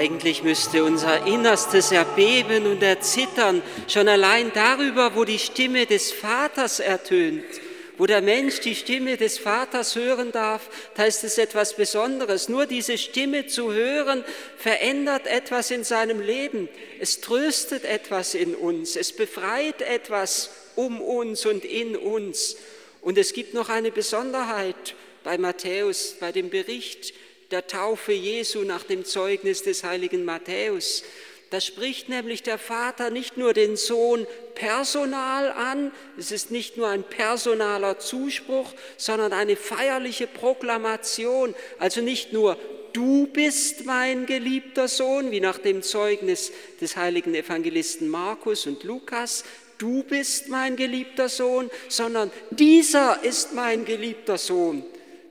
Eigentlich müsste unser Innerstes erbeben und erzittern, schon allein darüber, wo die Stimme des Vaters ertönt. Wo der Mensch die Stimme des Vaters hören darf, da ist es etwas Besonderes. Nur diese Stimme zu hören, verändert etwas in seinem Leben. Es tröstet etwas in uns. Es befreit etwas um uns und in uns. Und es gibt noch eine Besonderheit bei Matthäus, bei dem Bericht der Taufe Jesu nach dem Zeugnis des heiligen Matthäus. Da spricht nämlich der Vater nicht nur den Sohn personal an, es ist nicht nur ein personaler Zuspruch, sondern eine feierliche Proklamation. Also nicht nur du bist mein geliebter Sohn, wie nach dem Zeugnis des heiligen Evangelisten Markus und Lukas, du bist mein geliebter Sohn, sondern dieser ist mein geliebter Sohn.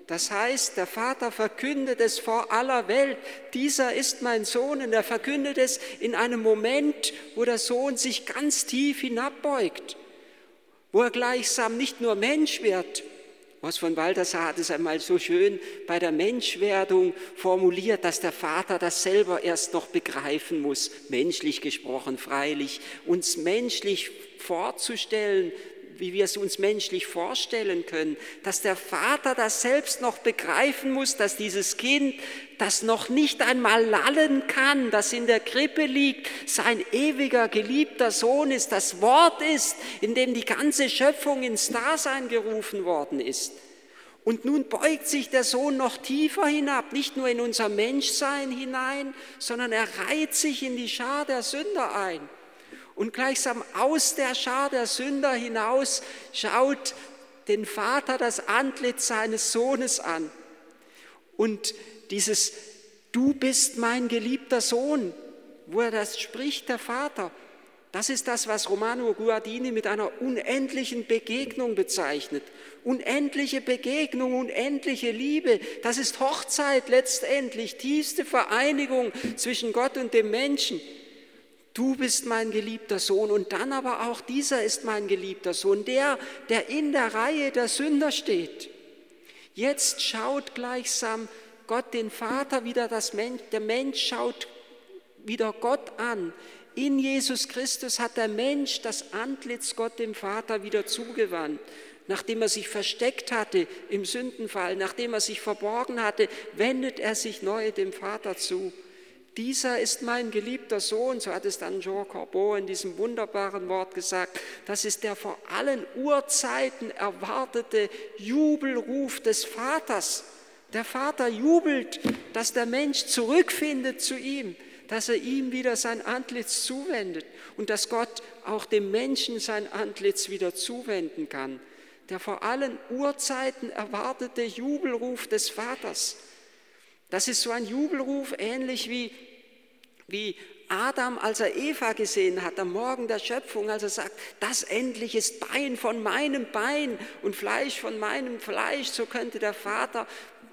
Das heißt, der Vater verkündet es vor aller Welt, dieser ist mein Sohn und er verkündet es in einem Moment, wo der Sohn sich ganz tief hinabbeugt, wo er gleichsam nicht nur Mensch wird. Was von Balthasar hat es einmal so schön bei der Menschwerdung formuliert, dass der Vater das selber erst noch begreifen muss, menschlich gesprochen freilich, uns menschlich vorzustellen, wie wir es uns menschlich vorstellen können, dass der Vater das selbst noch begreifen muss, dass dieses Kind, das noch nicht einmal lallen kann, das in der Krippe liegt, sein ewiger geliebter Sohn ist, das Wort ist, in dem die ganze Schöpfung ins Dasein gerufen worden ist. Und nun beugt sich der Sohn noch tiefer hinab, nicht nur in unser Menschsein hinein, sondern er reiht sich in die Schar der Sünder ein. Und gleichsam aus der Schar der Sünder hinaus schaut den Vater das Antlitz seines Sohnes an. Und dieses Du bist mein geliebter Sohn, wo er das spricht, der Vater, das ist das, was Romano Guardini mit einer unendlichen Begegnung bezeichnet. Unendliche Begegnung, unendliche Liebe, das ist Hochzeit letztendlich, tiefste Vereinigung zwischen Gott und dem Menschen du bist mein geliebter Sohn und dann aber auch dieser ist mein geliebter Sohn, der, der in der Reihe der Sünder steht. Jetzt schaut gleichsam Gott den Vater wieder, das Mensch, der Mensch schaut wieder Gott an. In Jesus Christus hat der Mensch das Antlitz Gott dem Vater wieder zugewandt. Nachdem er sich versteckt hatte im Sündenfall, nachdem er sich verborgen hatte, wendet er sich neu dem Vater zu dieser ist mein geliebter Sohn, so hat es dann Jean Corbeau in diesem wunderbaren Wort gesagt. Das ist der vor allen Urzeiten erwartete Jubelruf des Vaters. Der Vater jubelt, dass der Mensch zurückfindet zu ihm, dass er ihm wieder sein Antlitz zuwendet und dass Gott auch dem Menschen sein Antlitz wieder zuwenden kann. Der vor allen Urzeiten erwartete Jubelruf des Vaters. Das ist so ein Jubelruf, ähnlich wie wie Adam, als er Eva gesehen hat, am Morgen der Schöpfung, als er sagt, das endlich ist Bein von meinem Bein und Fleisch von meinem Fleisch, so könnte der Vater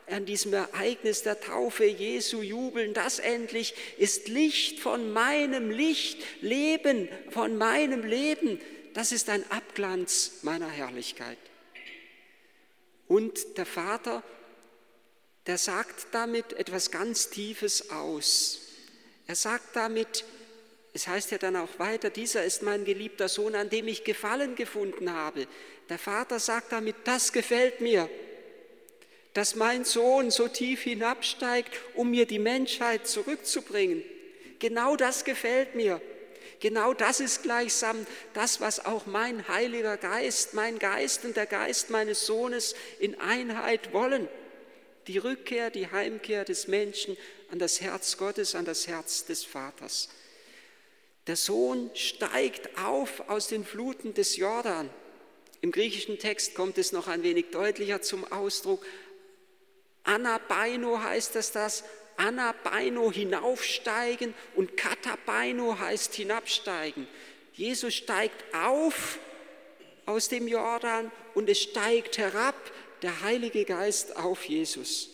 an diesem Ereignis der Taufe Jesu jubeln. Das endlich ist Licht von meinem Licht, Leben von meinem Leben. Das ist ein Abglanz meiner Herrlichkeit. Und der Vater, der sagt damit etwas ganz Tiefes aus. Er sagt damit, es heißt ja dann auch weiter, dieser ist mein geliebter Sohn, an dem ich Gefallen gefunden habe. Der Vater sagt damit, das gefällt mir, dass mein Sohn so tief hinabsteigt, um mir die Menschheit zurückzubringen. Genau das gefällt mir. Genau das ist gleichsam das, was auch mein Heiliger Geist, mein Geist und der Geist meines Sohnes in Einheit wollen. Die Rückkehr, die Heimkehr des Menschen an das Herz Gottes, an das Herz des Vaters. Der Sohn steigt auf aus den Fluten des Jordan. Im griechischen Text kommt es noch ein wenig deutlicher zum Ausdruck. Anabaino heißt das das, Anabaino hinaufsteigen und Katabaino heißt hinabsteigen. Jesus steigt auf aus dem Jordan und es steigt herab der Heilige Geist auf Jesus.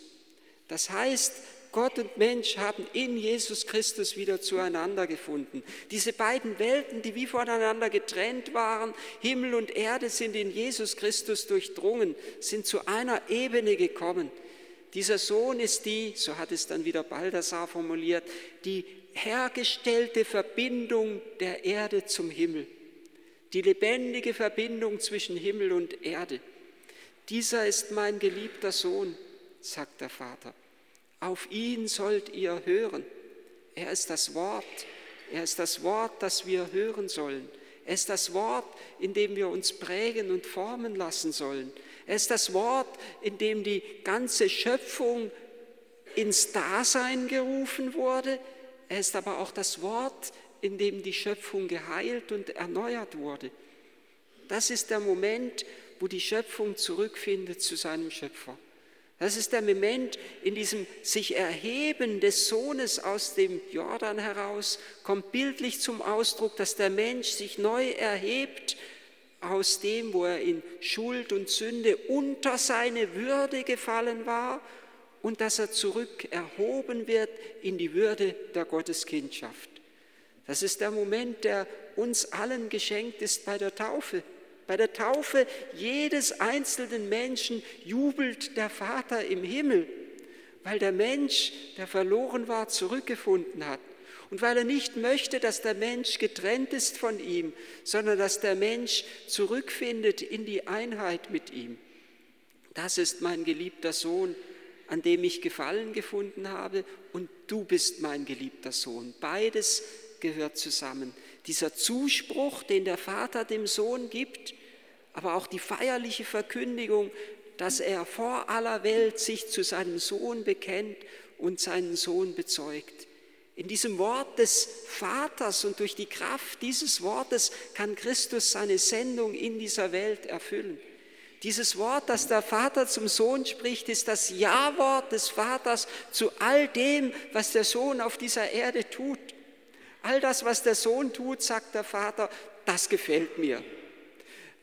Das heißt, Gott und Mensch haben in Jesus Christus wieder zueinander gefunden. Diese beiden Welten, die wie voneinander getrennt waren, Himmel und Erde, sind in Jesus Christus durchdrungen, sind zu einer Ebene gekommen. Dieser Sohn ist die, so hat es dann wieder Baldassar formuliert, die hergestellte Verbindung der Erde zum Himmel, die lebendige Verbindung zwischen Himmel und Erde. Dieser ist mein geliebter Sohn, sagt der Vater. Auf ihn sollt ihr hören. Er ist das Wort. Er ist das Wort, das wir hören sollen. Er ist das Wort, in dem wir uns prägen und formen lassen sollen. Er ist das Wort, in dem die ganze Schöpfung ins Dasein gerufen wurde. Er ist aber auch das Wort, in dem die Schöpfung geheilt und erneuert wurde. Das ist der Moment, wo die Schöpfung zurückfindet zu seinem Schöpfer. Das ist der Moment in diesem sich erheben des Sohnes aus dem Jordan heraus, kommt bildlich zum Ausdruck, dass der Mensch sich neu erhebt aus dem, wo er in Schuld und Sünde unter seine Würde gefallen war und dass er zurück erhoben wird in die Würde der Gotteskindschaft. Das ist der Moment, der uns allen geschenkt ist bei der Taufe. Bei der Taufe jedes einzelnen Menschen jubelt der Vater im Himmel, weil der Mensch, der verloren war, zurückgefunden hat. Und weil er nicht möchte, dass der Mensch getrennt ist von ihm, sondern dass der Mensch zurückfindet in die Einheit mit ihm. Das ist mein geliebter Sohn, an dem ich Gefallen gefunden habe, und du bist mein geliebter Sohn. Beides gehört zusammen. Dieser Zuspruch, den der Vater dem Sohn gibt, aber auch die feierliche Verkündigung, dass er vor aller Welt sich zu seinem Sohn bekennt und seinen Sohn bezeugt. In diesem Wort des Vaters und durch die Kraft dieses Wortes kann Christus seine Sendung in dieser Welt erfüllen. Dieses Wort, das der Vater zum Sohn spricht, ist das Ja-Wort des Vaters zu all dem, was der Sohn auf dieser Erde tut. All das, was der Sohn tut, sagt der Vater, das gefällt mir.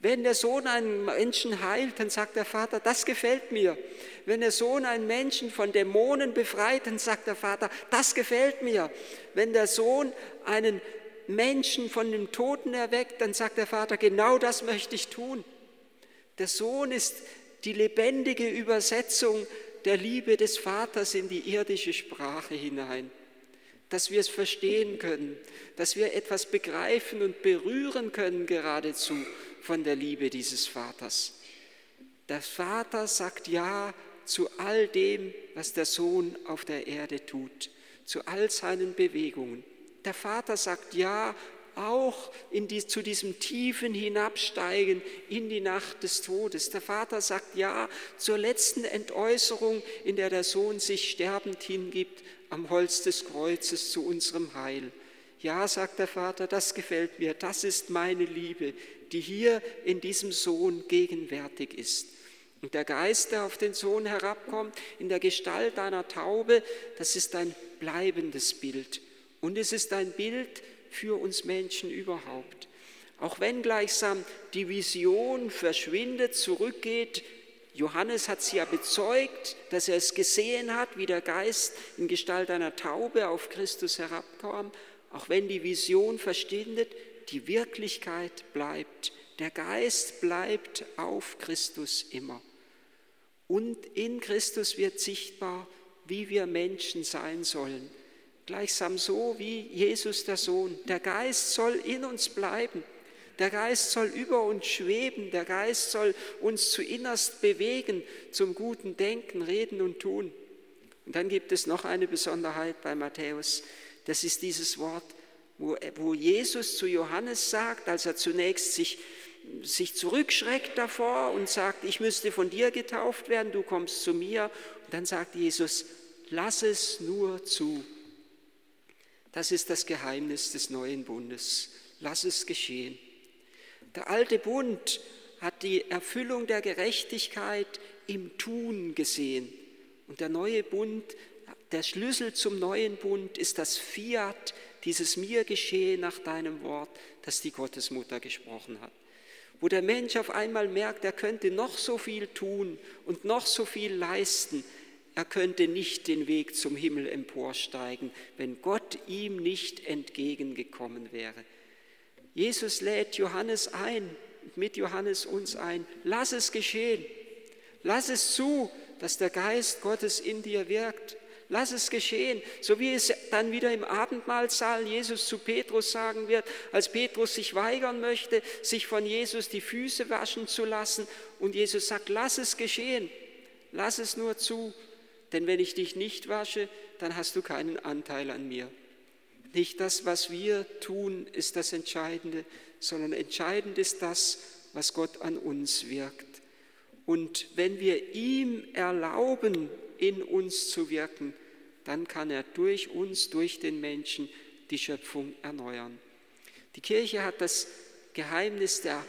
Wenn der Sohn einen Menschen heilt, dann sagt der Vater, das gefällt mir. Wenn der Sohn einen Menschen von Dämonen befreit, dann sagt der Vater, das gefällt mir. Wenn der Sohn einen Menschen von dem Toten erweckt, dann sagt der Vater, genau das möchte ich tun. Der Sohn ist die lebendige Übersetzung der Liebe des Vaters in die irdische Sprache hinein dass wir es verstehen können, dass wir etwas begreifen und berühren können geradezu von der Liebe dieses Vaters. Der Vater sagt Ja zu all dem, was der Sohn auf der Erde tut, zu all seinen Bewegungen. Der Vater sagt Ja auch die, zu diesem tiefen Hinabsteigen in die Nacht des Todes. Der Vater sagt Ja zur letzten Entäußerung, in der der Sohn sich sterbend hingibt am Holz des Kreuzes zu unserem Heil. Ja, sagt der Vater, das gefällt mir, das ist meine Liebe, die hier in diesem Sohn gegenwärtig ist. Und der Geist, der auf den Sohn herabkommt, in der Gestalt einer Taube, das ist ein bleibendes Bild. Und es ist ein Bild für uns Menschen überhaupt. Auch wenn gleichsam die Vision verschwindet, zurückgeht Johannes hat sie ja bezeugt, dass er es gesehen hat, wie der Geist in Gestalt einer Taube auf Christus herabkam. Auch wenn die Vision verschwindet, die Wirklichkeit bleibt. Der Geist bleibt auf Christus immer. Und in Christus wird sichtbar, wie wir Menschen sein sollen. Gleichsam so wie Jesus der Sohn. Der Geist soll in uns bleiben. Der Geist soll über uns schweben, der Geist soll uns zu innerst bewegen zum guten Denken, Reden und Tun. Und dann gibt es noch eine Besonderheit bei Matthäus. Das ist dieses Wort, wo, Jesus zu Johannes sagt, als er zunächst sich, sich zurückschreckt davor und sagt, ich müsste von dir getauft werden, du kommst zu mir. Und dann sagt Jesus, lass es nur zu. Das ist das Geheimnis des neuen Bundes. Lass es geschehen. Der alte Bund hat die Erfüllung der Gerechtigkeit im Tun gesehen. Und der neue Bund, der Schlüssel zum neuen Bund ist das Fiat, dieses mir geschehe nach deinem Wort, das die Gottesmutter gesprochen hat. Wo der Mensch auf einmal merkt, er könnte noch so viel tun und noch so viel leisten, er könnte nicht den Weg zum Himmel emporsteigen, wenn Gott ihm nicht entgegengekommen wäre. Jesus lädt Johannes ein, mit Johannes uns ein. Lass es geschehen. Lass es zu, dass der Geist Gottes in dir wirkt. Lass es geschehen, so wie es dann wieder im Abendmahlsaal Jesus zu Petrus sagen wird, als Petrus sich weigern möchte, sich von Jesus die Füße waschen zu lassen. Und Jesus sagt, lass es geschehen, lass es nur zu, denn wenn ich dich nicht wasche, dann hast du keinen Anteil an mir. Nicht das, was wir tun, ist das Entscheidende, sondern entscheidend ist das, was Gott an uns wirkt. Und wenn wir ihm erlauben, in uns zu wirken, dann kann er durch uns, durch den Menschen die Schöpfung erneuern. Die Kirche hat das Geheimnis der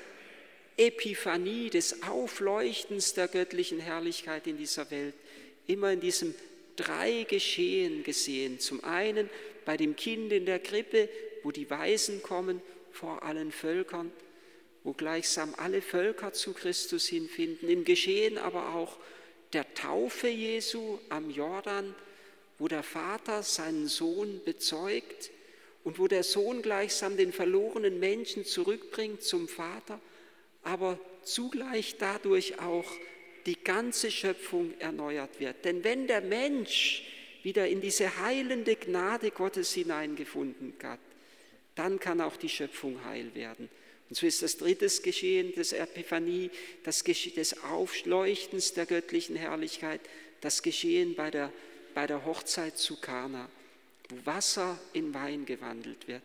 Epiphanie, des Aufleuchtens der göttlichen Herrlichkeit in dieser Welt, immer in diesem drei Geschehen gesehen. Zum einen bei dem Kind in der Krippe, wo die Weisen kommen vor allen Völkern, wo gleichsam alle Völker zu Christus hinfinden. Im Geschehen aber auch der Taufe Jesu am Jordan, wo der Vater seinen Sohn bezeugt und wo der Sohn gleichsam den verlorenen Menschen zurückbringt zum Vater, aber zugleich dadurch auch die ganze Schöpfung erneuert wird. Denn wenn der Mensch wieder in diese heilende Gnade Gottes hineingefunden hat, dann kann auch die Schöpfung heil werden. Und so ist das drittes Geschehen des Epiphanie, das Geschehen des Aufleuchtens der göttlichen Herrlichkeit, das Geschehen bei der, bei der Hochzeit zu Kana, wo Wasser in Wein gewandelt wird.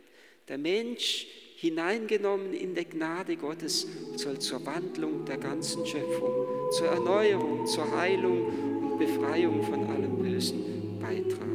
Der Mensch, hineingenommen in die Gnade Gottes, soll zur Wandlung der ganzen Schöpfung, zur Erneuerung, zur Heilung und Befreiung von allem Bösen beitragen.